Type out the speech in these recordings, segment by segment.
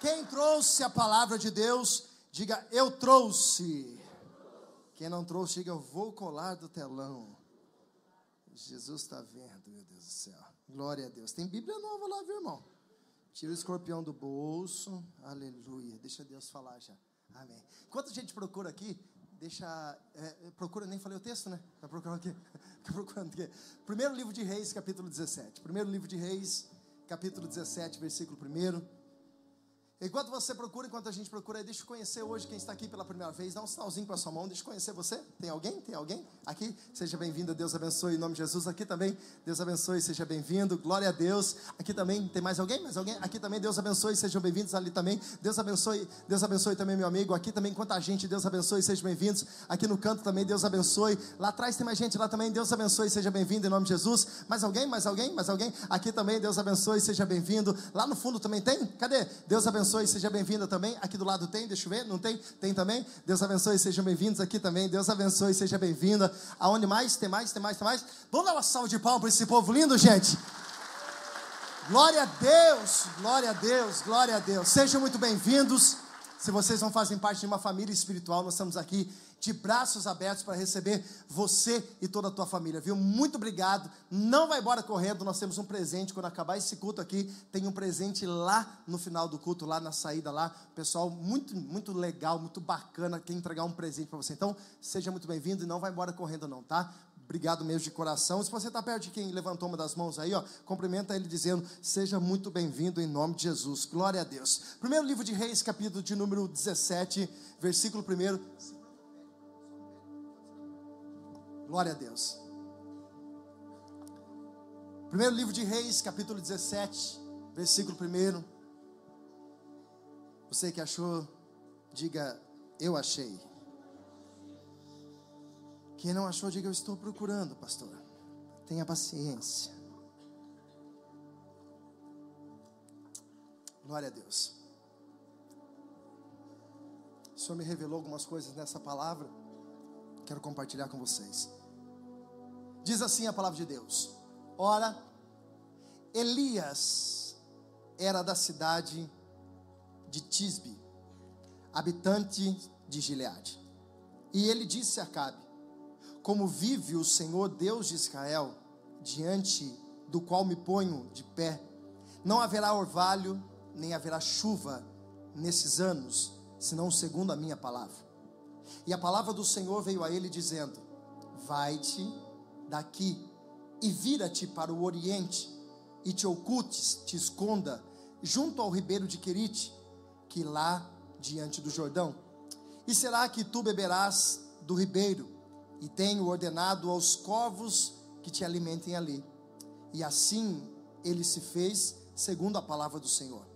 Quem trouxe a palavra de Deus, diga eu trouxe. Quem não trouxe, diga eu vou colar do telão. Jesus está vendo, meu Deus do céu. Glória a Deus. Tem Bíblia nova lá, viu, irmão? Tira o escorpião do bolso. Aleluia. Deixa Deus falar já. Amém. Enquanto a gente procura aqui, deixa. É, procura, nem falei o texto, né? Está procurando aqui. procurando aqui. Primeiro livro de Reis, capítulo 17. Primeiro livro de Reis, capítulo 17, versículo 1. Enquanto você procura, enquanto a gente procura, deixa eu conhecer hoje quem está aqui pela primeira vez. Dá um sinalzinho com a sua mão, deixa eu conhecer você. Tem alguém? Tem alguém? Aqui? Seja bem-vindo, Deus abençoe em nome de Jesus. Aqui também, Deus abençoe, seja bem-vindo. Glória a Deus. Aqui também, tem mais alguém? Mais alguém? Aqui também, Deus abençoe, sejam bem-vindos. Ali também, Deus abençoe, Deus abençoe também, meu amigo. Aqui também, quanta gente, Deus abençoe, sejam bem-vindos. Aqui no canto também, Deus abençoe. Lá atrás tem mais gente, lá também, Deus abençoe, seja bem-vindo em nome de Jesus. Mais alguém? Mais alguém? Mais alguém? Aqui também, Deus abençoe, seja bem-vindo. Lá no fundo também tem? Cadê? Deus abençoe, seja bem-vindo também. Aqui do lado tem, deixa eu ver, não tem? Tem também. Deus abençoe, sejam bem-vindos aqui também. Deus abençoe, seja bem-vinda. Aonde mais? Tem mais? Tem mais? Tem mais? Vamos dar uma salva de palmas para esse povo lindo, gente. Glória a Deus, glória a Deus, glória a Deus. Sejam muito bem-vindos. Se vocês não fazem parte de uma família espiritual, nós estamos aqui de braços abertos para receber você e toda a tua família, viu? Muito obrigado. Não vai embora correndo, nós temos um presente quando acabar esse culto aqui, tem um presente lá no final do culto, lá na saída lá. Pessoal, muito muito legal, muito bacana quem entregar um presente para você. Então, seja muito bem-vindo e não vai embora correndo não, tá? Obrigado mesmo de coração. Se você está perto de quem levantou uma das mãos aí, ó, cumprimenta ele dizendo: Seja muito bem-vindo em nome de Jesus. Glória a Deus. Primeiro livro de Reis, capítulo de número 17, versículo 1. Glória a Deus. Primeiro livro de Reis, capítulo 17, versículo 1. Você que achou, diga: Eu achei. Quem não achou, diga: Eu estou procurando, pastor. Tenha paciência. Glória a Deus. O Senhor me revelou algumas coisas nessa palavra. Quero compartilhar com vocês. Diz assim a palavra de Deus: Ora, Elias era da cidade de Tisbe, habitante de Gileade. E ele disse a Acabe: Como vive o Senhor Deus de Israel, diante do qual me ponho de pé, não haverá orvalho, nem haverá chuva nesses anos, senão segundo a minha palavra. E a palavra do Senhor veio a ele dizendo: Vai-te daqui e vira-te para o oriente e te ocultes, te esconda junto ao ribeiro de Querite, que lá diante do Jordão. E será que tu beberás do ribeiro, e tenho ordenado aos corvos que te alimentem ali. E assim ele se fez, segundo a palavra do Senhor.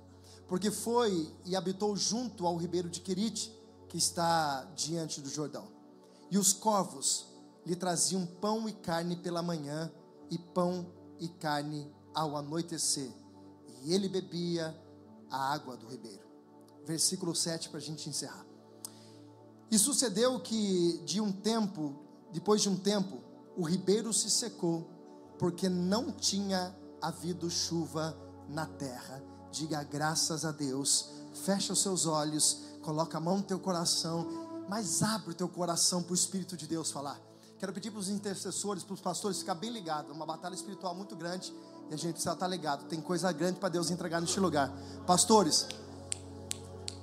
Porque foi e habitou junto ao ribeiro de Querite, que está diante do Jordão. E os corvos lhe traziam pão e carne pela manhã, e pão e carne ao anoitecer. E ele bebia a água do ribeiro. Versículo 7 para a gente encerrar. E sucedeu que de um tempo, depois de um tempo, o ribeiro se secou, porque não tinha havido chuva na terra. Diga graças a Deus. Fecha os seus olhos, coloca a mão no teu coração, mas abre o teu coração para o Espírito de Deus falar. Quero pedir para os intercessores, para os pastores ficar bem ligados. Uma batalha espiritual muito grande e a gente precisa estar ligado. Tem coisa grande para Deus entregar neste lugar. Pastores,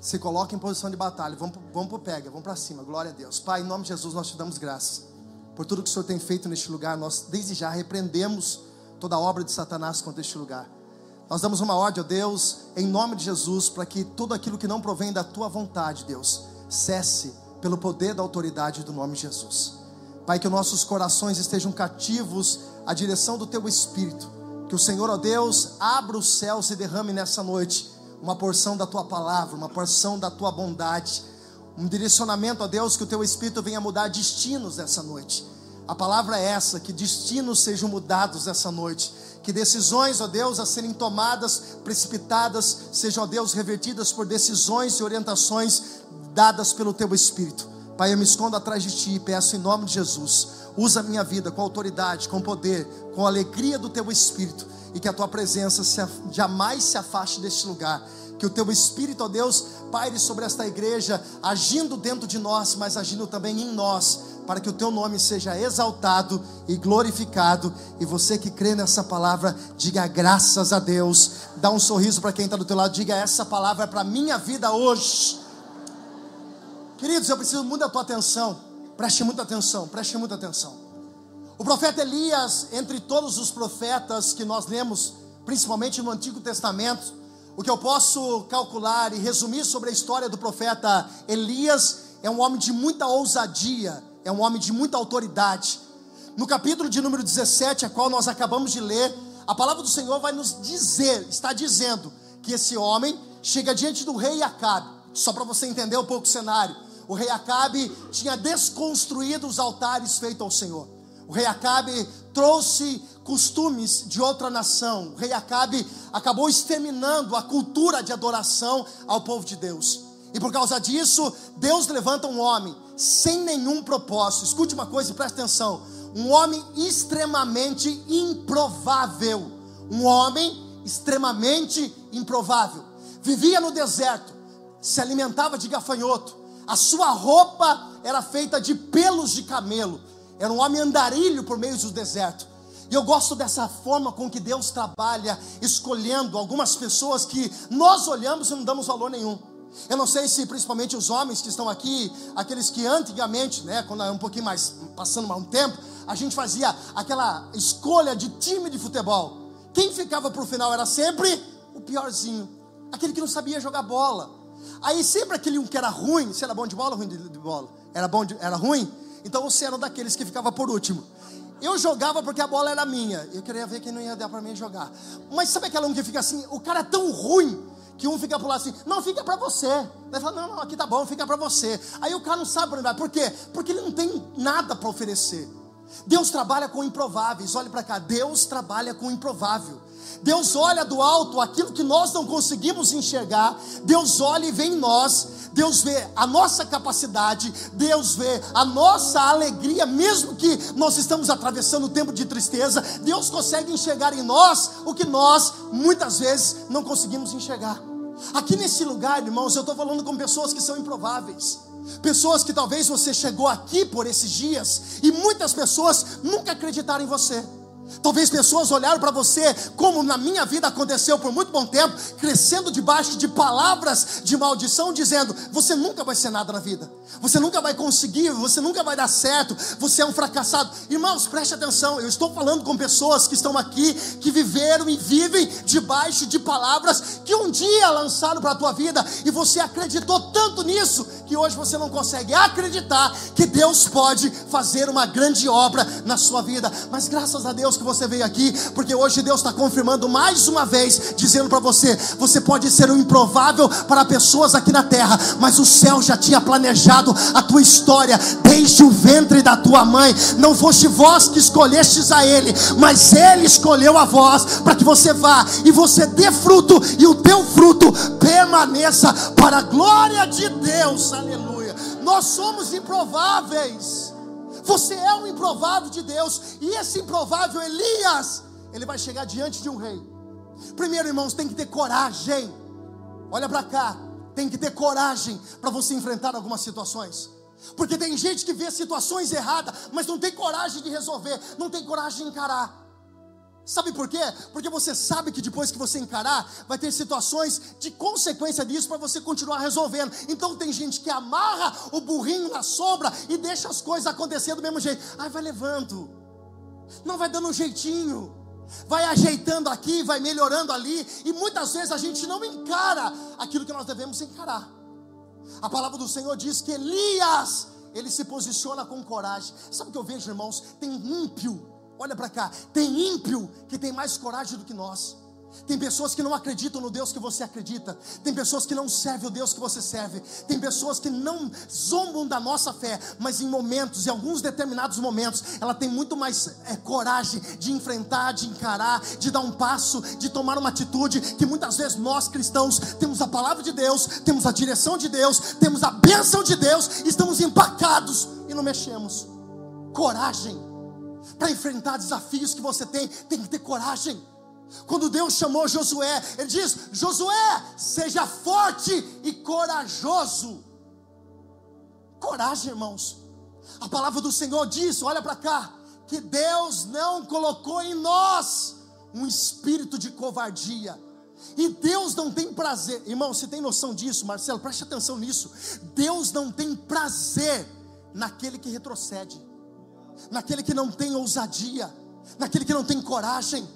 se coloquem em posição de batalha. Vamos, vamos para o pega, vamos para cima. Glória a Deus. Pai, em nome de Jesus, nós te damos graças por tudo que o Senhor tem feito neste lugar. Nós, desde já, repreendemos toda a obra de Satanás contra este lugar. Nós damos uma ordem, ó Deus, em nome de Jesus, para que tudo aquilo que não provém da tua vontade, Deus, cesse pelo poder da autoridade do nome de Jesus. Pai, que nossos corações estejam cativos à direção do Teu Espírito. Que o Senhor, ó Deus, abra os céus e derrame nessa noite uma porção da Tua palavra, uma porção da Tua bondade, um direcionamento, ó Deus, que o Teu Espírito venha mudar destinos essa noite. A palavra é essa, que destinos sejam mudados essa noite. Que decisões, ó Deus, a serem tomadas, precipitadas, sejam, ó Deus, revertidas por decisões e orientações dadas pelo Teu Espírito. Pai, eu me escondo atrás de Ti e peço em nome de Jesus, usa a minha vida com autoridade, com poder, com alegria do Teu Espírito e que a Tua presença se, jamais se afaste deste lugar que o teu Espírito, ó Deus, paire sobre esta igreja, agindo dentro de nós, mas agindo também em nós, para que o teu nome seja exaltado e glorificado. E você que crê nessa palavra, diga graças a Deus. Dá um sorriso para quem está do teu lado, diga essa palavra é para minha vida hoje. Queridos, eu preciso muito da tua atenção. Preste muita atenção, preste muita atenção. O profeta Elias, entre todos os profetas que nós lemos, principalmente no Antigo Testamento, o que eu posso calcular e resumir sobre a história do profeta Elias é um homem de muita ousadia, é um homem de muita autoridade. No capítulo de número 17, a qual nós acabamos de ler, a palavra do Senhor vai nos dizer, está dizendo, que esse homem chega diante do rei Acabe. Só para você entender um pouco o cenário. O rei Acabe tinha desconstruído os altares feitos ao Senhor. O rei Acabe trouxe costumes de outra nação. O rei Acabe acabou exterminando a cultura de adoração ao povo de Deus. E por causa disso, Deus levanta um homem sem nenhum propósito. Escute uma coisa e preste atenção. Um homem extremamente improvável. Um homem extremamente improvável. Vivia no deserto, se alimentava de gafanhoto. A sua roupa era feita de pelos de camelo. Era um homem andarilho por meio do deserto. E eu gosto dessa forma com que Deus trabalha, escolhendo algumas pessoas que nós olhamos e não damos valor nenhum. Eu não sei se principalmente os homens que estão aqui, aqueles que antigamente, né, quando era um pouquinho mais passando um tempo, a gente fazia aquela escolha de time de futebol. Quem ficava para o final era sempre o piorzinho, aquele que não sabia jogar bola. Aí sempre aquele um que era ruim, você era bom de bola ou ruim de, de bola? Era bom, de, era ruim? Então você era daqueles que ficava por último. Eu jogava porque a bola era minha. Eu queria ver quem não ia dar para mim jogar. Mas sabe aquela um que fica assim? O cara é tão ruim que um fica por lá assim, não, fica para você. Ele fala, não, não, aqui tá bom, fica para você. Aí o cara não sabe para onde vai. Por quê? Porque ele não tem nada para oferecer. Deus trabalha com improváveis. Olhe para cá, Deus trabalha com improvável. Deus olha do alto aquilo que nós não conseguimos enxergar. Deus olha e vê em nós. Deus vê a nossa capacidade, Deus vê a nossa alegria, mesmo que nós estamos atravessando um tempo de tristeza, Deus consegue enxergar em nós o que nós muitas vezes não conseguimos enxergar. Aqui nesse lugar, irmãos, eu estou falando com pessoas que são improváveis. Pessoas que talvez você chegou aqui por esses dias e muitas pessoas nunca acreditaram em você. Talvez pessoas olharam para você, como na minha vida aconteceu por muito bom tempo, crescendo debaixo de palavras de maldição, dizendo: Você nunca vai ser nada na vida, você nunca vai conseguir, você nunca vai dar certo, você é um fracassado. Irmãos, preste atenção, eu estou falando com pessoas que estão aqui, que viveram e vivem debaixo de palavras que um dia lançaram para a tua vida e você acreditou tanto nisso que hoje você não consegue acreditar que Deus pode fazer uma grande obra na sua vida. Mas graças a Deus que você veio aqui, porque hoje Deus está confirmando mais uma vez, dizendo para você: você pode ser um improvável para pessoas aqui na terra, mas o céu já tinha planejado a tua história desde o ventre da tua mãe. Não foste vós que escolhestes a Ele, mas Ele escolheu a vós para que você vá e você dê fruto e o teu fruto permaneça para a glória de Deus. Aleluia. Nós somos improváveis. Você é um improvável de Deus. E esse improvável Elias, ele vai chegar diante de um rei. Primeiro, irmãos, tem que ter coragem. Olha para cá. Tem que ter coragem para você enfrentar algumas situações. Porque tem gente que vê situações erradas, mas não tem coragem de resolver, não tem coragem de encarar. Sabe por quê? Porque você sabe que depois que você encarar, vai ter situações de consequência disso para você continuar resolvendo. Então tem gente que amarra o burrinho na sombra e deixa as coisas acontecer do mesmo jeito. Ai, vai levando. Não vai dando um jeitinho. Vai ajeitando aqui, vai melhorando ali, e muitas vezes a gente não encara aquilo que nós devemos encarar. A palavra do Senhor diz que Elias, ele se posiciona com coragem. Sabe o que eu vejo, irmãos? Tem ímpio Olha para cá, tem ímpio que tem mais coragem do que nós. Tem pessoas que não acreditam no Deus que você acredita. Tem pessoas que não servem o Deus que você serve. Tem pessoas que não zombam da nossa fé, mas em momentos, em alguns determinados momentos, ela tem muito mais é, coragem de enfrentar, de encarar, de dar um passo, de tomar uma atitude. Que muitas vezes nós cristãos temos a palavra de Deus, temos a direção de Deus, temos a bênção de Deus, estamos empacados e não mexemos. Coragem para enfrentar desafios que você tem, tem que ter coragem. Quando Deus chamou Josué, Ele diz: Josué, seja forte e corajoso. Coragem, irmãos. A palavra do Senhor diz: olha para cá, que Deus não colocou em nós um espírito de covardia. E Deus não tem prazer, irmão, você tem noção disso, Marcelo? Preste atenção nisso. Deus não tem prazer naquele que retrocede, naquele que não tem ousadia, naquele que não tem coragem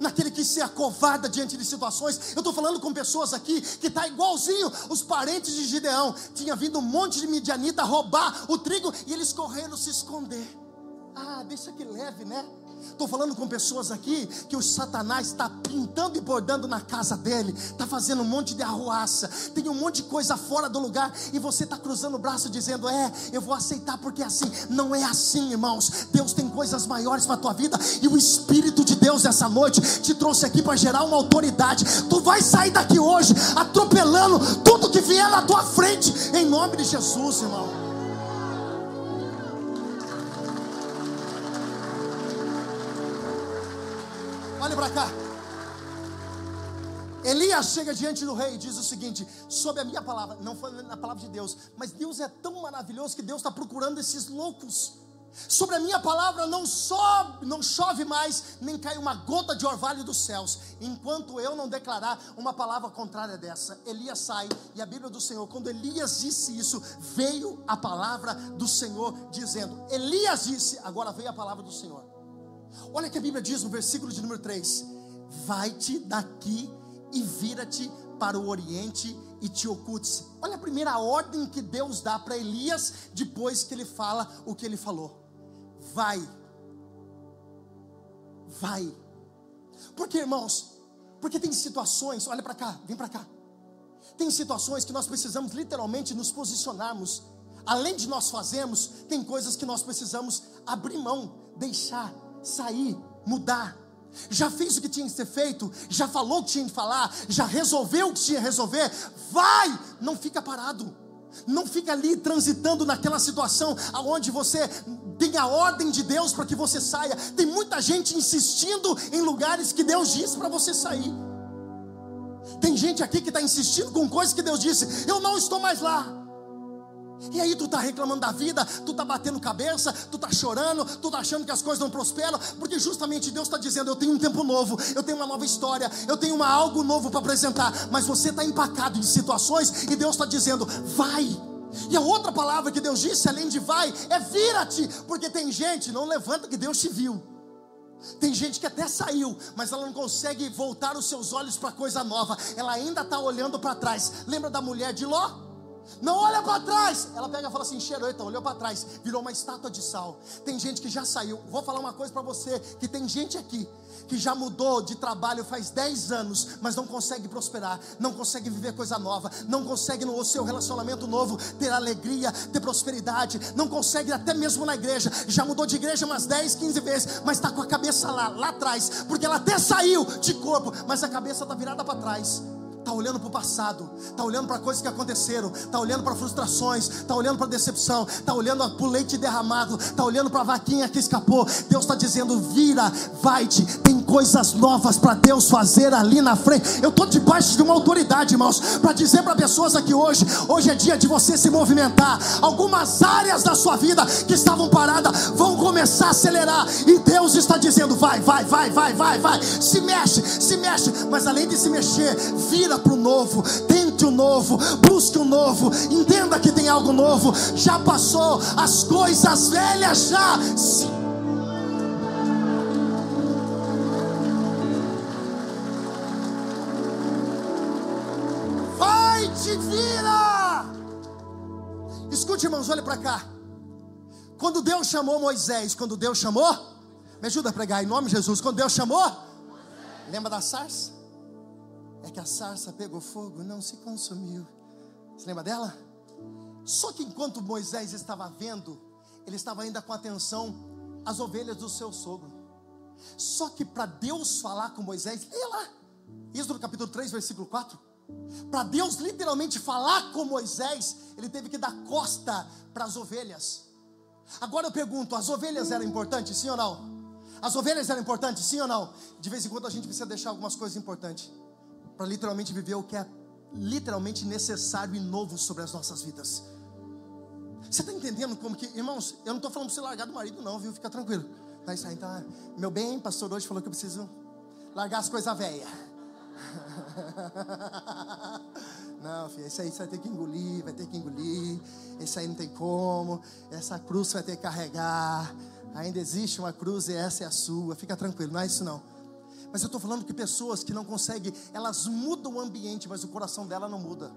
naquele que se acovarda diante de situações. Eu estou falando com pessoas aqui que está igualzinho os parentes de Gideão. Tinha vindo um monte de midianita roubar o trigo e eles correram se esconder. Ah, deixa que leve, né? Estou falando com pessoas aqui que o Satanás está pintando e bordando na casa dele, está fazendo um monte de arruaça, tem um monte de coisa fora do lugar, e você está cruzando o braço dizendo: É, eu vou aceitar porque é assim. Não é assim, irmãos. Deus tem coisas maiores para a tua vida, e o Espírito de Deus essa noite te trouxe aqui para gerar uma autoridade. Tu vai sair daqui hoje atropelando tudo que vier na tua frente, em nome de Jesus, irmão. Olhe para cá. Elias chega diante do rei e diz o seguinte: sobre a minha palavra, não foi na palavra de Deus, mas Deus é tão maravilhoso que Deus está procurando esses loucos. Sobre a minha palavra não sobe, não chove mais, nem cai uma gota de orvalho dos céus, enquanto eu não declarar uma palavra contrária dessa. Elias sai, e a Bíblia do Senhor, quando Elias disse isso, veio a palavra do Senhor dizendo: Elias disse, agora veio a palavra do Senhor. Olha o que a Bíblia diz no versículo de número 3: Vai-te daqui e vira-te para o oriente e te oculte-se. Olha a primeira ordem que Deus dá para Elias depois que ele fala o que ele falou. Vai. Vai. Porque, irmãos, porque tem situações, olha para cá, vem para cá. Tem situações que nós precisamos literalmente nos posicionarmos. Além de nós fazermos, tem coisas que nós precisamos abrir mão, deixar, sair, mudar. Já fez o que tinha que ser feito, já falou o que tinha que falar, já resolveu o que tinha que resolver. Vai, não fica parado. Não fica ali transitando naquela situação aonde você tem a ordem de Deus para que você saia. Tem muita gente insistindo em lugares que Deus disse para você sair. Tem gente aqui que está insistindo com coisas que Deus disse: Eu não estou mais lá. E aí tu tá reclamando da vida, tu tá batendo cabeça, tu tá chorando, tu tá achando que as coisas não prosperam, porque justamente Deus está dizendo: eu tenho um tempo novo, eu tenho uma nova história, eu tenho uma, algo novo para apresentar. Mas você está empacado em situações e Deus está dizendo: vai. E a outra palavra que Deus disse, além de vai, é vira-te, porque tem gente, não levanta que Deus te viu. Tem gente que até saiu, mas ela não consegue voltar os seus olhos para coisa nova. Ela ainda está olhando para trás. Lembra da mulher de Ló? Não olha para trás. Ela pega e fala assim: Xeroita, olhou para trás, virou uma estátua de sal. Tem gente que já saiu. Vou falar uma coisa para você: que tem gente aqui que já mudou de trabalho faz 10 anos, mas não consegue prosperar, não consegue viver coisa nova, não consegue no seu relacionamento novo ter alegria, ter prosperidade, não consegue até mesmo na igreja. Já mudou de igreja umas 10, 15 vezes, mas está com a cabeça lá, lá atrás, porque ela até saiu de corpo, mas a cabeça está virada para trás está olhando para o passado, está olhando para coisas que aconteceram, está olhando para frustrações, está olhando para decepção, está olhando para o leite derramado, está olhando para a vaquinha que escapou. Deus está dizendo: vira, vai-te, tem coisas novas para Deus fazer ali na frente. Eu estou debaixo de uma autoridade, irmãos, para dizer para pessoas aqui hoje: hoje é dia de você se movimentar. Algumas áreas da sua vida que estavam paradas vão começar a acelerar, e Deus está dizendo: vai, vai, vai, vai, vai, vai, se mexe, se mexe, mas além de se mexer, vira para o novo, tente o novo, busque o novo, entenda que tem algo novo, já passou, as coisas velhas já. Vai, te vira! Escute, irmãos, olhe para cá. Quando Deus chamou Moisés, quando Deus chamou, me ajuda a pregar em nome de Jesus. Quando Deus chamou, lembra da sarça? é que a sarça pegou fogo, não se consumiu. Você lembra dela? Só que enquanto Moisés estava vendo, ele estava ainda com atenção às ovelhas do seu sogro. Só que para Deus falar com Moisés, leia lá, no capítulo 3, versículo 4. Para Deus literalmente falar com Moisés, ele teve que dar costa para as ovelhas. Agora eu pergunto: as ovelhas eram importantes, sim ou não? As ovelhas eram importantes, sim ou não? De vez em quando a gente precisa deixar algumas coisas importantes para literalmente viver o que é literalmente necessário e novo sobre as nossas vidas. Você está entendendo como que, irmãos, eu não estou falando para você largar do marido, não, viu? Fica tranquilo. Tá isso aí, tá. Meu bem, pastor hoje falou que eu preciso largar as coisas velhas. Não, filho, isso aí você vai ter que engolir, vai ter que engolir. Isso aí não tem como. Essa cruz você vai ter que carregar. Ainda existe uma cruz e essa é a sua. Fica tranquilo, não é isso não. Mas eu estou falando que pessoas que não conseguem, elas mudam o ambiente, mas o coração dela não muda.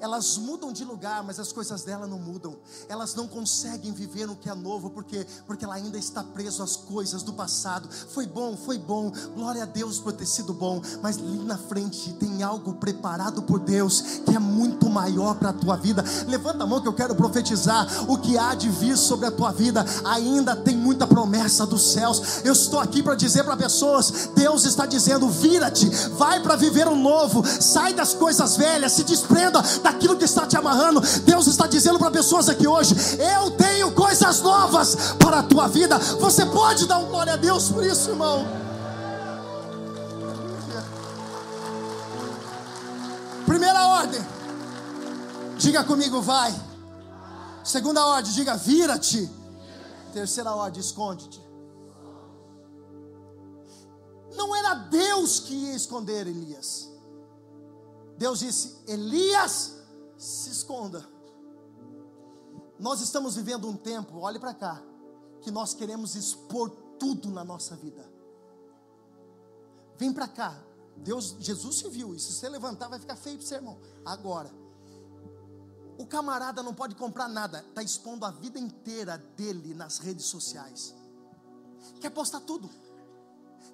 Elas mudam de lugar, mas as coisas dela não mudam. Elas não conseguem viver no que é novo, porque porque ela ainda está preso às coisas do passado. Foi bom, foi bom. Glória a Deus por ter sido bom, mas ali na frente tem algo preparado por Deus que é muito maior para a tua vida. Levanta a mão que eu quero profetizar o que há de vir sobre a tua vida. Ainda tem muita promessa dos céus. Eu estou aqui para dizer para pessoas, Deus está dizendo: "Vira-te, vai para viver o novo. Sai das coisas velhas, se desprenda daquilo que está te amarrando. Deus está dizendo para pessoas aqui hoje: Eu tenho coisas novas para a tua vida. Você pode dar um glória a Deus por isso, irmão. Primeira ordem, diga comigo, vai. Segunda ordem, diga, vira-te. Terceira ordem, esconde-te. Não era Deus que ia esconder Elias. Deus disse: Elias, se esconda. Nós estamos vivendo um tempo, olhe para cá, que nós queremos expor tudo na nossa vida. Vem para cá. Deus, Jesus se viu, e se você levantar vai ficar feio para você, irmão. Agora, o camarada não pode comprar nada, está expondo a vida inteira dele nas redes sociais. Quer postar tudo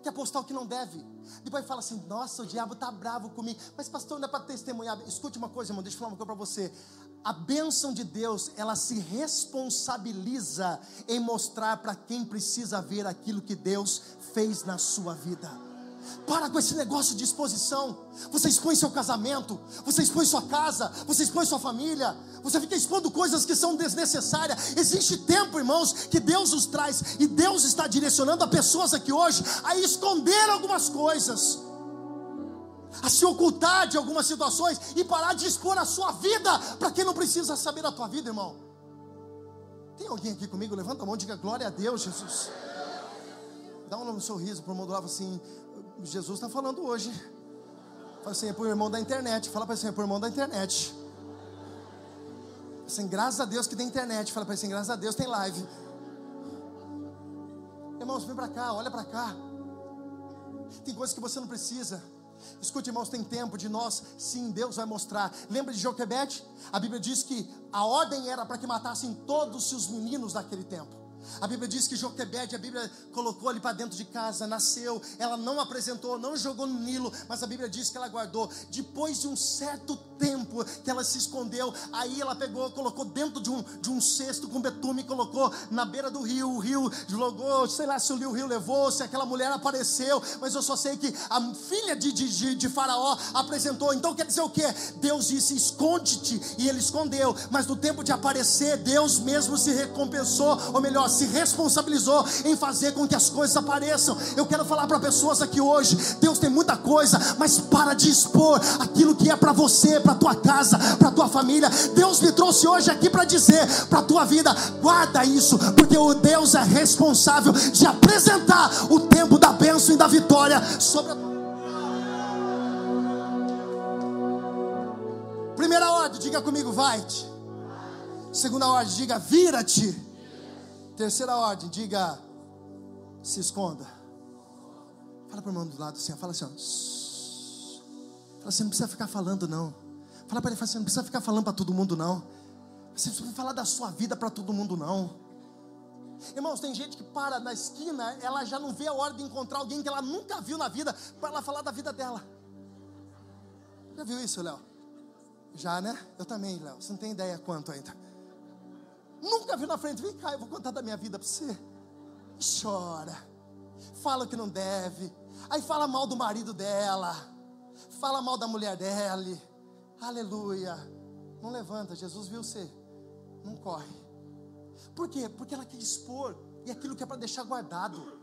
quer postar o que não deve. Depois fala assim: nossa, o diabo está bravo comigo. Mas, pastor, não é para testemunhar. Escute uma coisa, irmão, deixa eu falar uma coisa para você. A bênção de Deus, ela se responsabiliza em mostrar para quem precisa ver aquilo que Deus fez na sua vida. Para com esse negócio de exposição. Você expõe seu casamento, você expõe sua casa, você expõe sua família, você fica expondo coisas que são desnecessárias. Existe tempo, irmãos, que Deus os traz e Deus está direcionando a pessoas aqui hoje a esconder algumas coisas, a se ocultar de algumas situações e parar de expor a sua vida para quem não precisa saber da tua vida, irmão. Tem alguém aqui comigo? Levanta a mão e diga glória a Deus, Jesus. Dá um sorriso para o lado assim: Jesus está falando hoje. Fala assim, é para o irmão da internet. Fala para assim, é o irmão da internet. Assim, graças a Deus que tem internet. Fala para assim, graças a Deus tem live. Irmãos, vem para cá, olha para cá. Tem coisas que você não precisa. Escute, irmãos, tem tempo de nós, sim, Deus vai mostrar. Lembra de Joquebede? A Bíblia diz que a ordem era para que matassem todos os meninos daquele tempo. A Bíblia diz que Joquebede, a Bíblia colocou ele para dentro de casa, nasceu, ela não apresentou, não jogou no Nilo, mas a Bíblia diz que ela guardou. Depois de um certo tempo que ela se escondeu, aí ela pegou, colocou dentro de um, de um cesto com betume, colocou na beira do rio, o rio jogou, sei lá se o rio, levou, se aquela mulher apareceu, mas eu só sei que a filha de, de, de Faraó apresentou. Então quer dizer o que? Deus disse: esconde-te, e ele escondeu, mas no tempo de aparecer, Deus mesmo se recompensou, ou melhor, se responsabilizou em fazer com que as coisas apareçam. Eu quero falar para pessoas aqui hoje: Deus tem muita coisa, mas para de expor aquilo que é para você, para tua casa, para tua família. Deus me trouxe hoje aqui para dizer para tua vida: guarda isso, porque o Deus é responsável de apresentar o tempo da bênção e da vitória sobre a tua Primeira ordem, diga comigo, vai-te. Segunda ordem, diga, vira-te. Terceira ordem, diga: se esconda. Fala para o irmão do lado assim, fala assim, ó. Fala assim, não precisa ficar falando, não. Fala para ele, fala assim, não precisa ficar falando para todo mundo, não. Você precisa falar da sua vida para todo mundo, não. Irmãos, tem gente que para na esquina, ela já não vê a hora de encontrar alguém que ela nunca viu na vida, para ela falar da vida dela. Já viu isso, Léo? Já, né? Eu também, Léo. Você não tem ideia quanto ainda. Nunca viu na frente, vem cá, eu vou contar da minha vida para você. chora, fala o que não deve, aí fala mal do marido dela, fala mal da mulher dela. Aleluia. Não levanta, Jesus viu você. Não corre. Por quê? Porque ela quer expor. E aquilo que é para deixar guardado.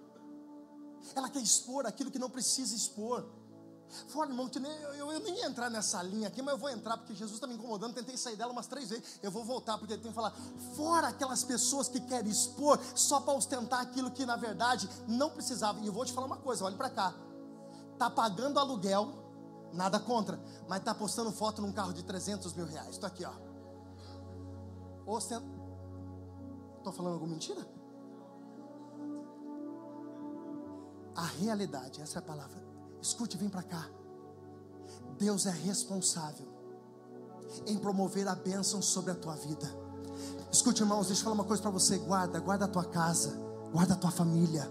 Ela quer expor aquilo que não precisa expor. Fora, irmão, eu, eu, eu, nem ia entrar nessa linha aqui, mas eu vou entrar porque Jesus está me incomodando. Tentei sair dela umas três vezes. Eu vou voltar porque ele tem que falar. Fora aquelas pessoas que querem expor só para ostentar aquilo que na verdade não precisava. E eu vou te falar uma coisa: olhe para cá. Tá pagando aluguel, nada contra, mas tá postando foto num carro de 300 mil reais. Estou aqui, ó. Ostent... Estou falando alguma mentira? A realidade, essa é a palavra Escute, vem para cá. Deus é responsável em promover a bênção sobre a tua vida. Escute, irmãos, deixa eu falar uma coisa para você. Guarda, guarda a tua casa, guarda a tua família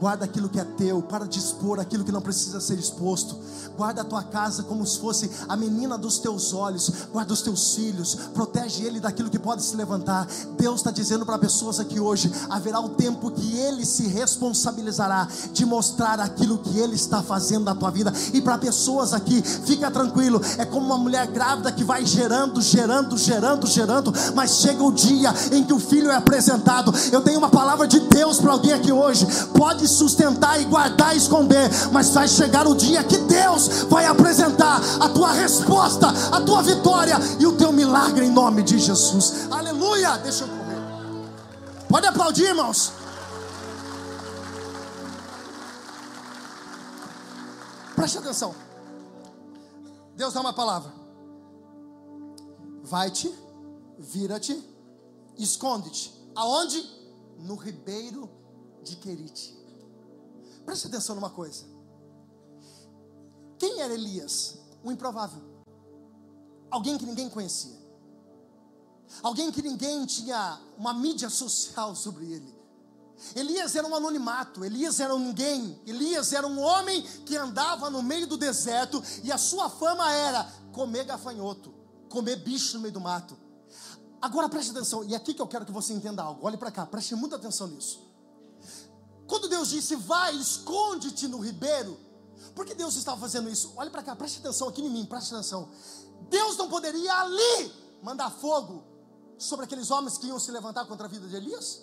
Guarda aquilo que é teu, para de expor aquilo que não precisa ser exposto. Guarda a tua casa como se fosse a menina dos teus olhos. Guarda os teus filhos, protege ele daquilo que pode se levantar. Deus está dizendo para pessoas aqui hoje: haverá o tempo que ele se responsabilizará de mostrar aquilo que ele está fazendo na tua vida. E para pessoas aqui, fica tranquilo, é como uma mulher grávida que vai gerando, gerando, gerando, gerando, mas chega o dia em que o filho é apresentado. Eu tenho uma palavra de Deus para alguém aqui hoje pode sustentar e guardar e esconder, mas vai chegar o dia que Deus vai apresentar a tua resposta, a tua vitória e o teu milagre em nome de Jesus. Aleluia! Deixa eu correr. Pode aplaudir, irmãos. Preste atenção. Deus dá uma palavra. Vai-te, vira-te, esconde-te. Aonde? No ribeiro de Querite. Preste atenção numa coisa. Quem era Elias? Um improvável. Alguém que ninguém conhecia. Alguém que ninguém tinha uma mídia social sobre ele. Elias era um anonimato, Elias era um ninguém, Elias era um homem que andava no meio do deserto e a sua fama era comer gafanhoto, comer bicho no meio do mato. Agora preste atenção, e é aqui que eu quero que você entenda algo. Olhe para cá, preste muita atenção nisso. Quando Deus disse, vai, esconde-te no ribeiro, por que Deus estava fazendo isso? Olhe para cá, preste atenção aqui em mim, preste atenção. Deus não poderia ali mandar fogo sobre aqueles homens que iam se levantar contra a vida de Elias?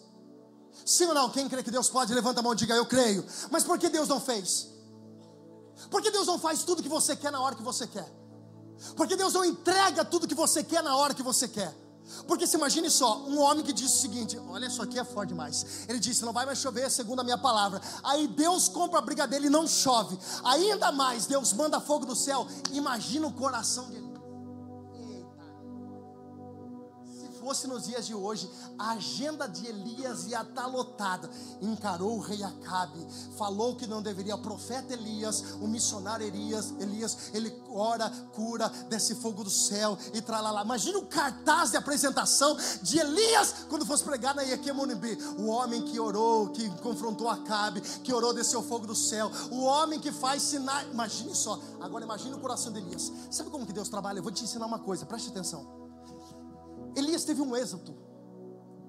Sim ou não? Quem crê que Deus pode, levanta a mão e diga, eu creio. Mas por que Deus não fez? Porque Deus não faz tudo que você quer na hora que você quer. Porque Deus não entrega tudo que você quer na hora que você quer. Porque se imagine só, um homem que disse o seguinte: Olha, isso aqui é forte demais. Ele disse: Não vai mais chover, segundo a minha palavra. Aí Deus compra a briga dele e não chove. Ainda mais, Deus manda fogo do céu. Imagina o coração de fosse nos dias de hoje, a agenda de Elias ia estar tá lotada. Encarou o rei Acabe, falou que não deveria. O profeta Elias, o missionário Elias, Elias, ele ora, cura, desce fogo do céu e tralalá. Imagina o cartaz de apresentação de Elias quando fosse pregar na Iequemonibi. O homem que orou, que confrontou Acabe, que orou, desceu fogo do céu. O homem que faz sinais. Imagine só. Agora imagine o coração de Elias. Sabe como que Deus trabalha? Eu vou te ensinar uma coisa, preste atenção. Elias teve um êxito.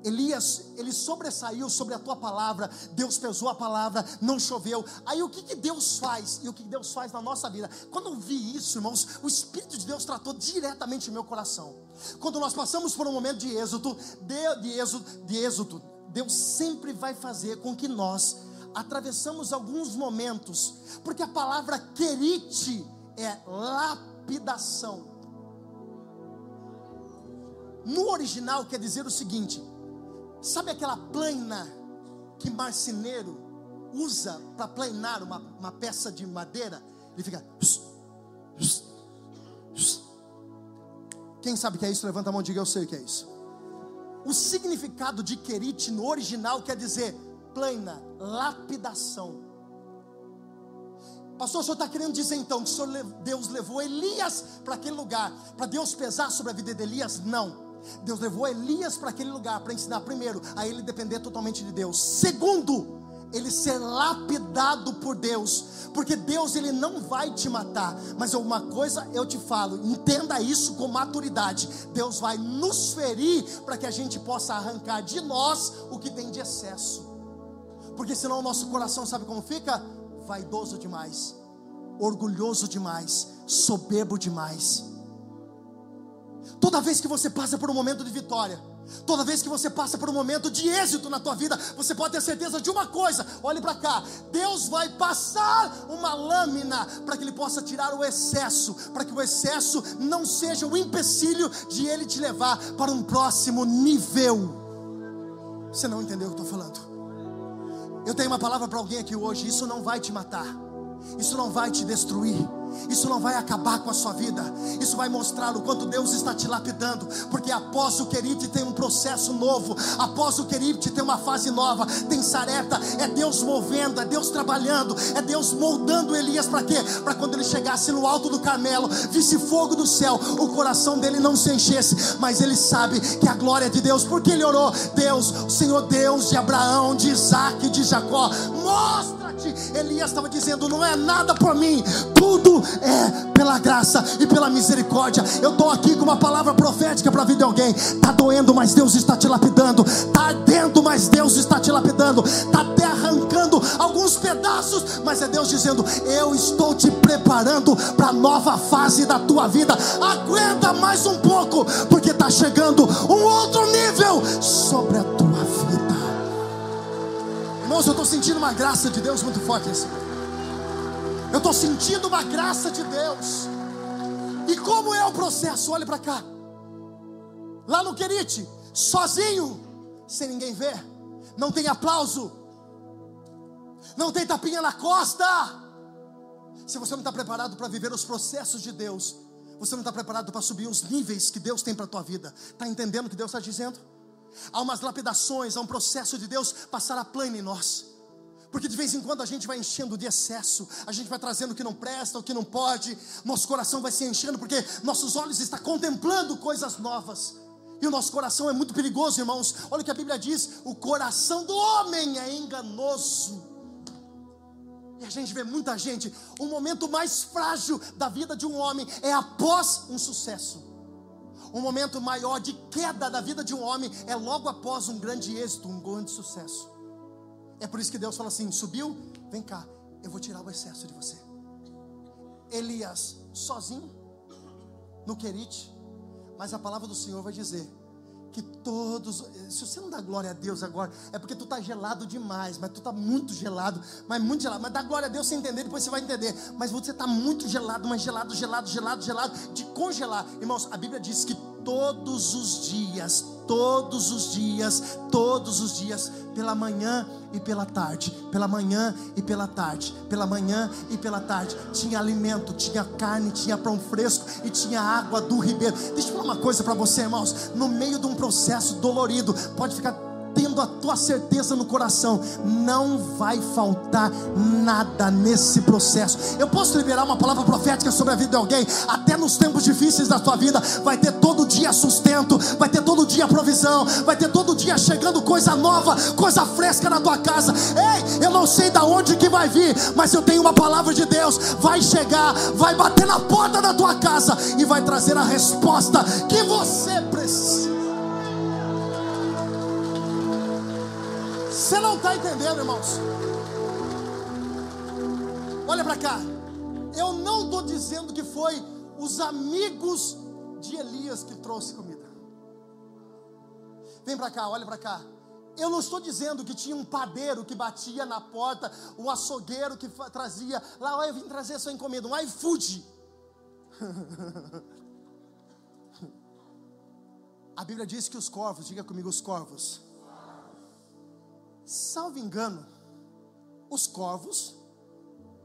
Elias, ele sobressaiu sobre a tua palavra, Deus pesou a palavra, não choveu. Aí o que, que Deus faz? E o que Deus faz na nossa vida? Quando eu vi isso, irmãos, o Espírito de Deus tratou diretamente o meu coração. Quando nós passamos por um momento de êxodo, de, de êxodo, de êxodo, Deus sempre vai fazer com que nós atravessamos alguns momentos, porque a palavra querite é lapidação. No original quer dizer o seguinte: sabe aquela plana que marceneiro usa para planar uma, uma peça de madeira? Ele fica. Quem sabe que é isso? Levanta a mão e diga: Eu sei o que é isso. O significado de querite no original quer dizer plana, lapidação. Pastor, o senhor está querendo dizer então que Deus levou Elias para aquele lugar, para Deus pesar sobre a vida de Elias? Não. Deus levou Elias para aquele lugar para ensinar, primeiro, a ele depender totalmente de Deus. Segundo, ele ser lapidado por Deus, porque Deus ele não vai te matar, mas uma coisa eu te falo, entenda isso com maturidade. Deus vai nos ferir para que a gente possa arrancar de nós o que tem de excesso. Porque senão o nosso coração sabe como fica? Vaidoso demais, orgulhoso demais, soberbo demais. Toda vez que você passa por um momento de vitória, toda vez que você passa por um momento de êxito na tua vida, você pode ter certeza de uma coisa: olhe para cá, Deus vai passar uma lâmina para que Ele possa tirar o excesso, para que o excesso não seja o empecilho de Ele te levar para um próximo nível. Você não entendeu o que eu estou falando? Eu tenho uma palavra para alguém aqui hoje: isso não vai te matar, isso não vai te destruir isso não vai acabar com a sua vida. Isso vai mostrar o quanto Deus está te lapidando. Porque após o querite tem um processo novo. Após o querite tem uma fase nova. Tem sareta. É Deus movendo. É Deus trabalhando. É Deus moldando Elias para quê? Para quando ele chegasse no alto do Carmelo, visse fogo do céu. O coração dele não se enchesse. Mas ele sabe que a glória é de Deus. Porque ele orou: Deus, Senhor Deus de Abraão, de Isaac, de Jacó. Mostra Elias estava dizendo: não é nada por mim, tudo é pela graça e pela misericórdia. Eu estou aqui com uma palavra profética para a vida de alguém. Está doendo, mas Deus está te lapidando. Está ardendo, mas Deus está te lapidando. Está até arrancando alguns pedaços, mas é Deus dizendo: Eu estou te preparando para a nova fase da tua vida. Aguenta mais um pouco, porque está chegando um outro nível sobre a Irmãos, eu estou sentindo uma graça de Deus muito forte nesse Eu estou sentindo uma graça de Deus. E como é o processo? Olhe para cá. Lá no Querite, sozinho, sem ninguém ver, não tem aplauso, não tem tapinha na costa. Se você não está preparado para viver os processos de Deus, você não está preparado para subir os níveis que Deus tem para a tua vida. Está entendendo o que Deus está dizendo? Há umas lapidações, há um processo de Deus passar a plana em nós. Porque de vez em quando a gente vai enchendo de excesso, a gente vai trazendo o que não presta, o que não pode, nosso coração vai se enchendo, porque nossos olhos estão contemplando coisas novas. E o nosso coração é muito perigoso, irmãos. Olha o que a Bíblia diz: o coração do homem é enganoso. E a gente vê muita gente, o momento mais frágil da vida de um homem é após um sucesso. O momento maior de queda da vida de um homem é logo após um grande êxito, um grande sucesso. É por isso que Deus fala assim: subiu, vem cá, eu vou tirar o excesso de você. Elias, sozinho, no Querite, mas a palavra do Senhor vai dizer que todos, se você não dá glória a Deus agora, é porque tu está gelado demais, mas tu está muito gelado, mas muito gelado, mas dá glória a Deus sem entender, depois você vai entender, mas você está muito gelado, mas gelado, gelado, gelado, gelado, de congelar, irmãos, a Bíblia diz que todos os dias, todos os dias, todos os dias, pela manhã e pela tarde, pela manhã e pela tarde, pela manhã e pela tarde, tinha alimento, tinha carne, tinha pão fresco e tinha água do ribeiro. Deixa eu falar uma coisa para você, irmãos, no meio de um processo dolorido, pode ficar tendo a tua certeza no coração, não vai faltar nada nesse processo. Eu posso liberar uma palavra profética sobre a vida de alguém, até nos tempos difíceis da tua vida, vai ter todo dia sustento, vai ter todo dia provisão, vai ter todo dia chegando coisa nova, coisa fresca na tua casa. Ei, eu não sei da onde que vai vir, mas eu tenho uma palavra de Deus, vai chegar, vai bater na porta da tua casa e vai trazer a resposta que você precisa. Você não está entendendo, irmãos? Olha para cá. Eu não estou dizendo que foi os amigos de Elias que trouxe comida. Vem para cá, olha para cá. Eu não estou dizendo que tinha um padeiro que batia na porta, um açougueiro que trazia, lá eu vim trazer sua encomenda, um iFood. A Bíblia diz que os corvos, diga comigo, os corvos, Salvo engano, os corvos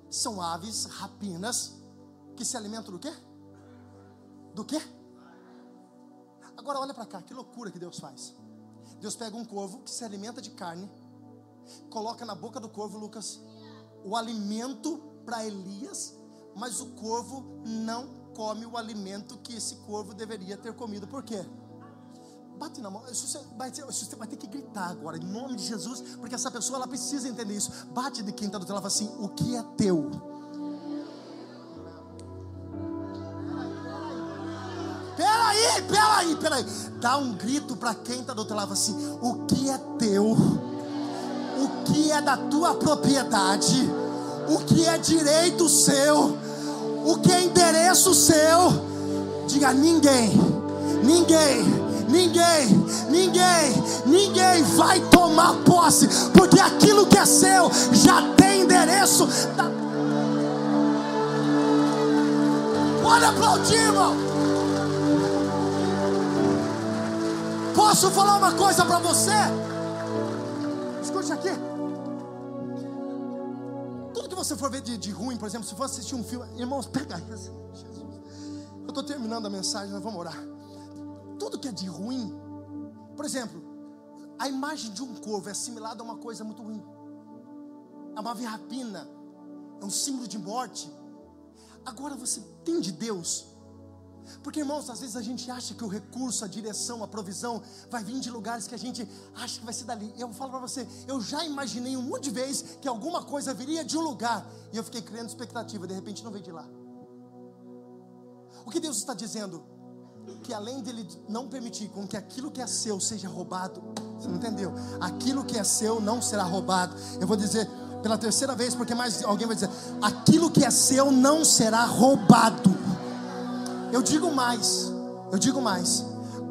são aves rapinas que se alimentam do quê? Do quê? Agora olha para cá, que loucura que Deus faz. Deus pega um corvo que se alimenta de carne, coloca na boca do corvo, Lucas, o alimento para Elias, mas o corvo não come o alimento que esse corvo deveria ter comido. Por quê? Bate na mão. Você vai, você vai ter que gritar agora, em nome de Jesus, porque essa pessoa ela precisa entender isso. Bate de quem está do teu assim: o que é teu? Peraí, peraí, peraí. Dá um grito para quem está do teu lado assim: o que é teu? O que é da tua propriedade? O que é direito seu? O que é endereço seu? Diga ninguém ninguém, ninguém vai tomar posse, porque aquilo que é seu já tem endereço. Da... Olha aplaudir, irmão. Posso falar uma coisa para você? Escute aqui. Tudo que você for ver de, de ruim, por exemplo, se for assistir um filme, irmãos, pega isso. Jesus. Eu estou terminando a mensagem, nós vamos orar. Tudo que é de ruim, por exemplo, a imagem de um corvo é assimilada a uma coisa muito ruim. É uma rapina, é um símbolo de morte. Agora você tem de Deus. Porque, irmãos, às vezes a gente acha que o recurso, a direção, a provisão vai vir de lugares que a gente acha que vai ser dali. Eu falo para você, eu já imaginei um monte de vezes que alguma coisa viria de um lugar e eu fiquei criando expectativa, de repente não veio de lá. O que Deus está dizendo? Que além dele não permitir com que aquilo que é seu seja roubado, você não entendeu? Aquilo que é seu não será roubado. Eu vou dizer pela terceira vez, porque mais alguém vai dizer: aquilo que é seu não será roubado. Eu digo mais, eu digo mais,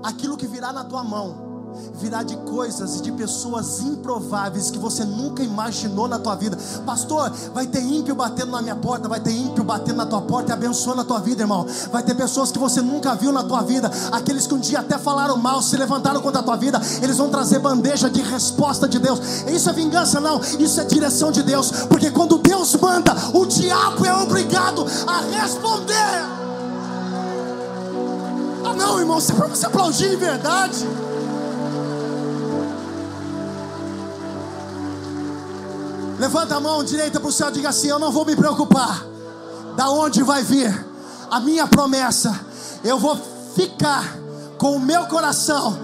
aquilo que virá na tua mão virá de coisas e de pessoas improváveis que você nunca imaginou na tua vida. Pastor, vai ter ímpio batendo na minha porta, vai ter ímpio batendo na tua porta e abençoando a tua vida, irmão. Vai ter pessoas que você nunca viu na tua vida, aqueles que um dia até falaram mal, se levantaram contra a tua vida, eles vão trazer bandeja de resposta de Deus. Isso é vingança, não, isso é direção de Deus, porque quando Deus manda, o diabo é obrigado a responder. Ah, não, irmão, se é para você aplaudir em verdade. Levanta a mão direita para o céu e diga assim: Eu não vou me preocupar. Da onde vai vir a minha promessa? Eu vou ficar com o meu coração.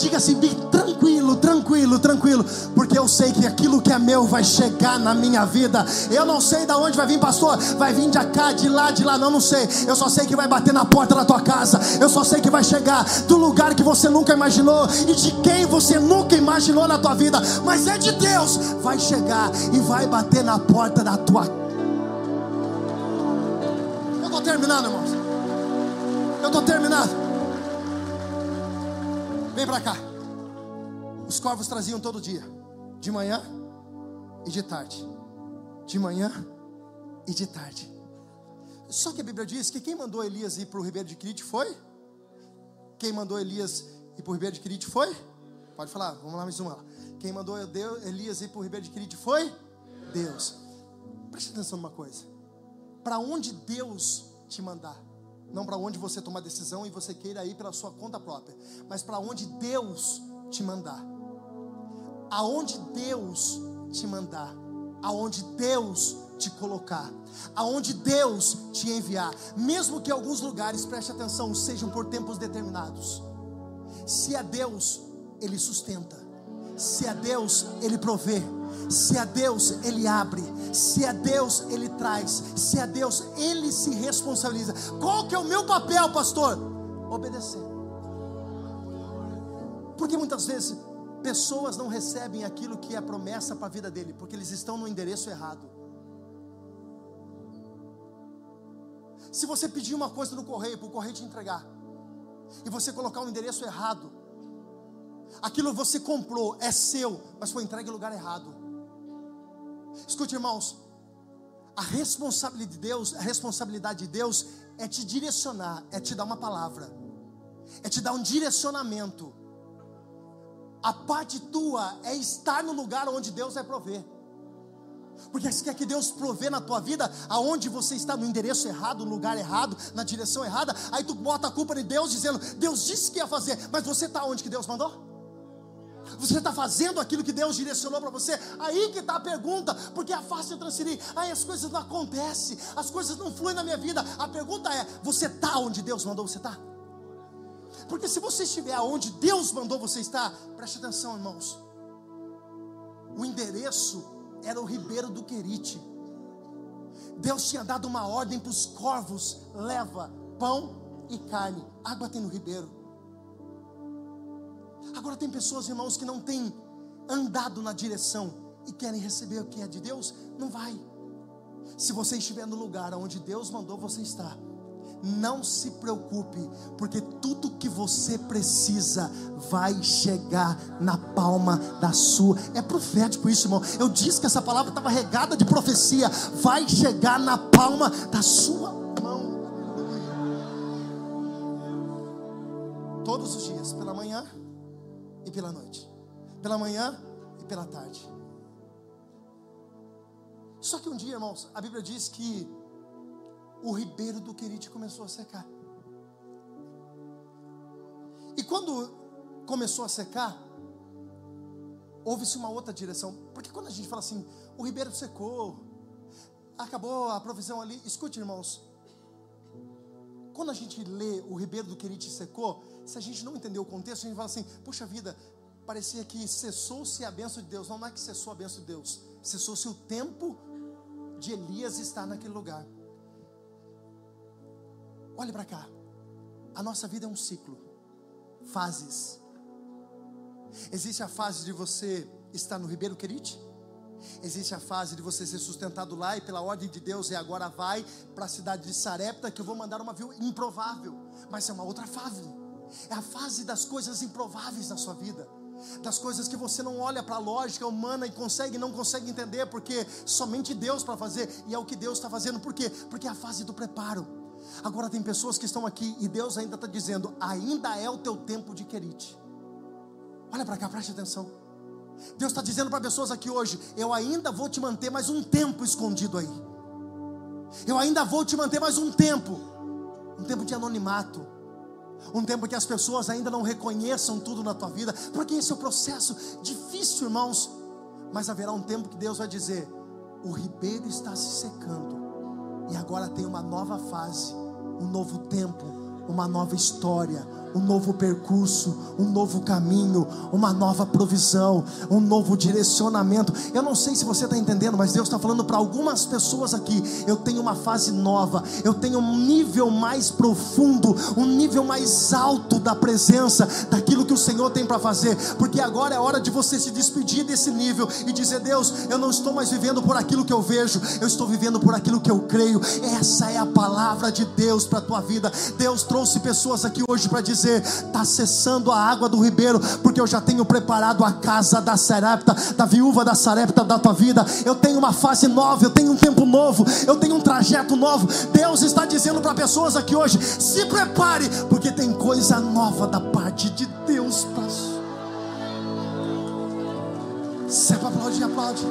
Diga assim, tranquilo, tranquilo, tranquilo, porque eu sei que aquilo que é meu vai chegar na minha vida. Eu não sei de onde vai vir, pastor. Vai vir de cá, de lá, de lá, não, não sei. Eu só sei que vai bater na porta da tua casa. Eu só sei que vai chegar do lugar que você nunca imaginou e de quem você nunca imaginou na tua vida, mas é de Deus. Vai chegar e vai bater na porta da tua Eu estou terminando, irmãos. Eu estou terminando. Vem para cá. Os corvos traziam todo dia, de manhã e de tarde. De manhã e de tarde. Só que a Bíblia diz que quem mandou Elias ir para o ribeiro de Crite foi? Quem mandou Elias ir para o ribeiro de Crite foi? Pode falar, vamos lá mais uma. Quem mandou Elias ir para o ribeiro de Crite foi? Deus. Preste atenção numa coisa. Para onde Deus te mandar, não para onde você tomar decisão e você queira ir pela sua conta própria, mas para onde Deus te mandar aonde Deus te mandar, aonde Deus te colocar, aonde Deus te enviar, mesmo que alguns lugares, preste atenção, sejam por tempos determinados. Se é Deus, Ele sustenta. Se é Deus, Ele provê. Se é Deus, Ele abre. Se é Deus, Ele traz. Se é Deus, Ele se responsabiliza. Qual que é o meu papel, pastor? Obedecer. Porque muitas vezes Pessoas não recebem aquilo que é promessa para a vida dele, porque eles estão no endereço errado. Se você pedir uma coisa no correio, para o correio te entregar, e você colocar o um endereço errado, aquilo você comprou, é seu, mas foi entregue em lugar errado. Escute, irmãos, a responsabilidade de Deus, a responsabilidade de Deus é te direcionar, é te dar uma palavra, é te dar um direcionamento. A parte tua é estar no lugar onde Deus vai prover. Porque se quer que Deus provê na tua vida, aonde você está no endereço errado, no lugar errado, na direção errada, aí tu bota a culpa de Deus dizendo, Deus disse que ia fazer, mas você está onde que Deus mandou? Você está fazendo aquilo que Deus direcionou para você? Aí que está a pergunta, porque é fácil transferir. Aí as coisas não acontecem, as coisas não fluem na minha vida. A pergunta é: você está onde Deus mandou você estar? Tá? Porque se você estiver onde Deus mandou você estar, preste atenção, irmãos. O endereço era o ribeiro do Querite. Deus tinha dado uma ordem para os corvos: leva pão e carne. Água tem no ribeiro. Agora tem pessoas, irmãos, que não têm andado na direção e querem receber o que é de Deus, não vai. Se você estiver no lugar onde Deus mandou você estar, não se preocupe, porque tudo que você precisa vai chegar na palma da sua. É profético isso, irmão. Eu disse que essa palavra estava regada de profecia. Vai chegar na palma da sua e pela noite. Pela manhã e pela tarde. Só que um dia, irmãos, a Bíblia diz que o ribeiro do Querite começou a secar. E quando começou a secar, houve-se uma outra direção. Porque quando a gente fala assim, o ribeiro secou, acabou a provisão ali. Escute, irmãos. Quando a gente lê o ribeiro do Querite secou, se a gente não entender o contexto, a gente fala assim: puxa vida, parecia que cessou-se a bênção de Deus. Não, não é que cessou a bênção de Deus, cessou-se o tempo de Elias estar naquele lugar. Olhe para cá. A nossa vida é um ciclo, fases. Existe a fase de você estar no Ribeiro Querite. Existe a fase de você ser sustentado lá e pela ordem de Deus e agora vai para a cidade de Sarepta que eu vou mandar uma viu improvável, mas é uma outra fase. É a fase das coisas improváveis na sua vida das coisas que você não olha para a lógica humana e consegue não consegue entender, porque somente Deus para fazer, e é o que Deus está fazendo, por quê? Porque é a fase do preparo. Agora tem pessoas que estão aqui e Deus ainda está dizendo: ainda é o teu tempo de querite. Olha para cá, preste atenção. Deus está dizendo para pessoas aqui hoje: eu ainda vou te manter mais um tempo escondido aí. Eu ainda vou te manter mais um tempo, um tempo de anonimato, um tempo que as pessoas ainda não reconheçam tudo na tua vida, porque esse é o processo difícil, irmãos. Mas haverá um tempo que Deus vai dizer: o ribeiro está se secando, e agora tem uma nova fase, um novo tempo, uma nova história um novo percurso, um novo caminho, uma nova provisão, um novo direcionamento. Eu não sei se você está entendendo, mas Deus está falando para algumas pessoas aqui: eu tenho uma fase nova, eu tenho um nível mais profundo, um nível mais alto da presença, daquilo que o Senhor tem para fazer, porque agora é hora de você se despedir desse nível e dizer: Deus, eu não estou mais vivendo por aquilo que eu vejo, eu estou vivendo por aquilo que eu creio. Essa é a palavra de Deus para a tua vida. Deus trouxe pessoas aqui hoje para dizer dizer: está cessando a água do ribeiro, porque eu já tenho preparado a casa da Sarepta, da viúva da Sarepta da tua vida. Eu tenho uma fase nova, eu tenho um tempo novo, eu tenho um trajeto novo. Deus está dizendo para pessoas aqui hoje: se prepare, porque tem coisa nova da parte de Deus para Se é para aplaudir, aplaude.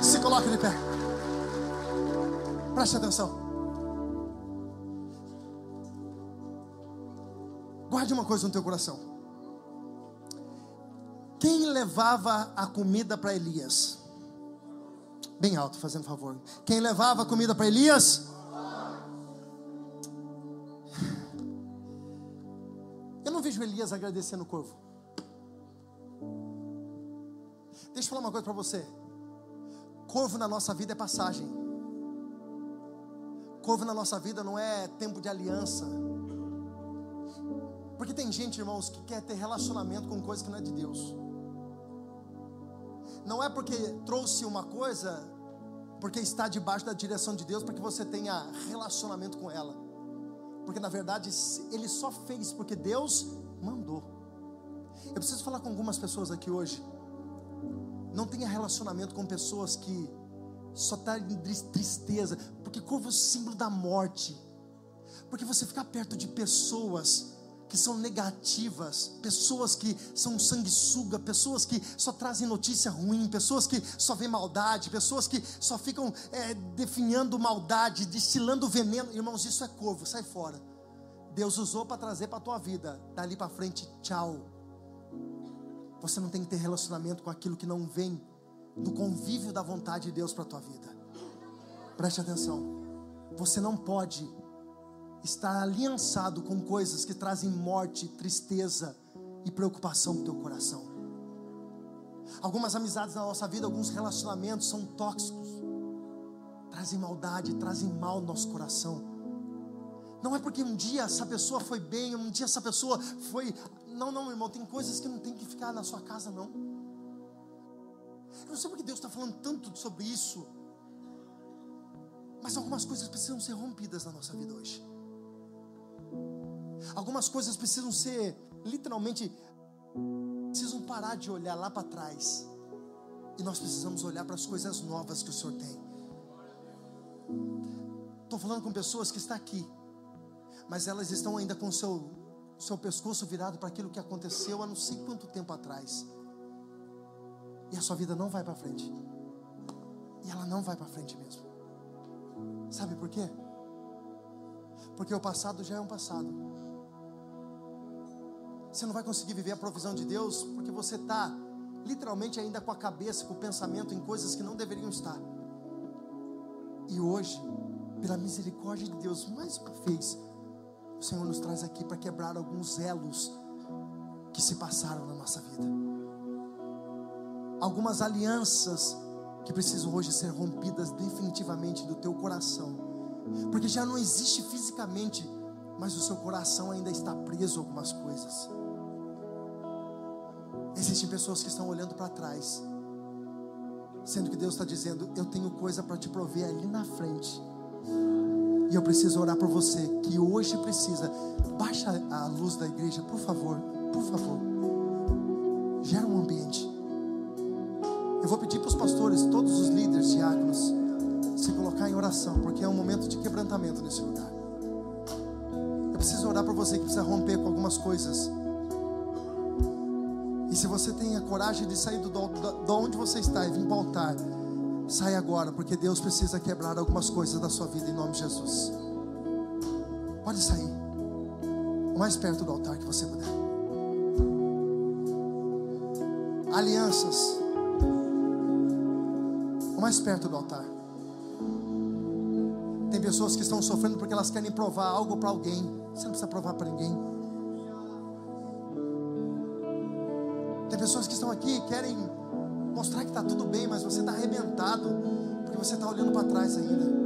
Se coloque de pé. Preste atenção. Guarde uma coisa no teu coração. Quem levava a comida para Elias? Bem alto, fazendo favor. Quem levava a comida para Elias? Eu não vejo Elias agradecendo o corvo. Deixa eu falar uma coisa para você. Corvo na nossa vida é passagem. Corvo na nossa vida não é tempo de aliança porque tem gente, irmãos, que quer ter relacionamento com coisa que não é de Deus. Não é porque trouxe uma coisa, porque está debaixo da direção de Deus, para que você tenha relacionamento com ela. Porque na verdade ele só fez porque Deus mandou. Eu preciso falar com algumas pessoas aqui hoje. Não tenha relacionamento com pessoas que só tá em tristeza, porque curva o símbolo da morte. Porque você ficar perto de pessoas que são negativas, pessoas que são sanguessuga, pessoas que só trazem notícia ruim, pessoas que só vêem maldade, pessoas que só ficam é, definhando maldade, destilando veneno. Irmãos, isso é corvo, sai fora. Deus usou para trazer para a tua vida, dali para frente, tchau. Você não tem que ter relacionamento com aquilo que não vem do convívio da vontade de Deus para a tua vida. Preste atenção. Você não pode estar aliançado com coisas que trazem morte, tristeza e preocupação no teu coração. Algumas amizades na nossa vida, alguns relacionamentos são tóxicos, trazem maldade, trazem mal no nosso coração. Não é porque um dia essa pessoa foi bem, um dia essa pessoa foi. Não, não, irmão, tem coisas que não tem que ficar na sua casa, não. Eu não sei porque Deus está falando tanto sobre isso Mas algumas coisas precisam ser rompidas na nossa vida hoje. Algumas coisas precisam ser, literalmente, precisam parar de olhar lá para trás. E nós precisamos olhar para as coisas novas que o Senhor tem. Estou falando com pessoas que estão aqui, mas elas estão ainda com o seu, seu pescoço virado para aquilo que aconteceu há não sei quanto tempo atrás. E a sua vida não vai para frente. E ela não vai para frente mesmo. Sabe por quê? Porque o passado já é um passado. Você não vai conseguir viver a provisão de Deus porque você está literalmente ainda com a cabeça, com o pensamento em coisas que não deveriam estar. E hoje, pela misericórdia de Deus, mais uma vez, o Senhor nos traz aqui para quebrar alguns elos que se passaram na nossa vida. Algumas alianças que precisam hoje ser rompidas definitivamente do teu coração. Porque já não existe fisicamente, mas o seu coração ainda está preso a algumas coisas. Existem pessoas que estão olhando para trás, sendo que Deus está dizendo: Eu tenho coisa para te prover ali na frente. E eu preciso orar por você que hoje precisa. Baixa a luz da igreja, por favor, por favor. Gera um ambiente. Eu vou pedir para os pastores, todos os líderes, diáconos, em oração, porque é um momento de quebrantamento nesse lugar. Eu preciso orar por você que precisa romper com algumas coisas. E se você tem a coragem de sair do, do, do onde você está e vir para o altar, sai agora, porque Deus precisa quebrar algumas coisas da sua vida em nome de Jesus. Pode sair. O mais perto do altar que você puder. Alianças mais perto do altar. Pessoas que estão sofrendo porque elas querem provar algo para alguém. Você não precisa provar para ninguém. Tem pessoas que estão aqui e querem mostrar que está tudo bem, mas você está arrebentado porque você está olhando para trás ainda.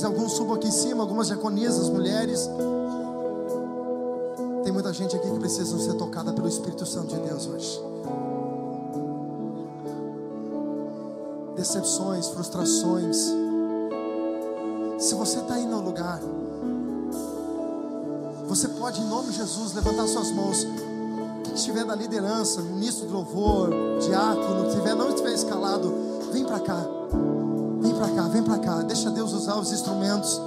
Vocês, alguns subam aqui em cima, algumas diaconisas, mulheres. Tem muita gente aqui que precisa ser tocada pelo Espírito Santo de Deus hoje. Decepções, frustrações. Se você está aí no lugar, você pode, em nome de Jesus, levantar suas mãos estiver da liderança, ministro de louvor, diácono, tiver, não estiver escalado, vem para cá. Vem para cá, vem para Deixa Deus usar os instrumentos.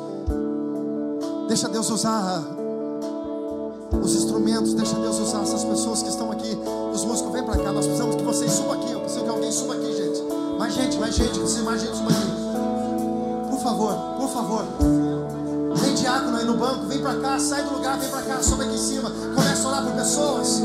Deixa Deus usar os instrumentos. Deixa Deus usar essas pessoas que estão aqui. Os músicos, vem para cá. Nós precisamos que vocês subam aqui. Eu preciso que alguém suba aqui, gente. Mais gente, mais gente. Mais gente suba aqui. Por favor, por favor. Vem diácono aí no banco, vem para cá, sai do lugar, vem para cá, sobe aqui em cima. Começa a orar por pessoas.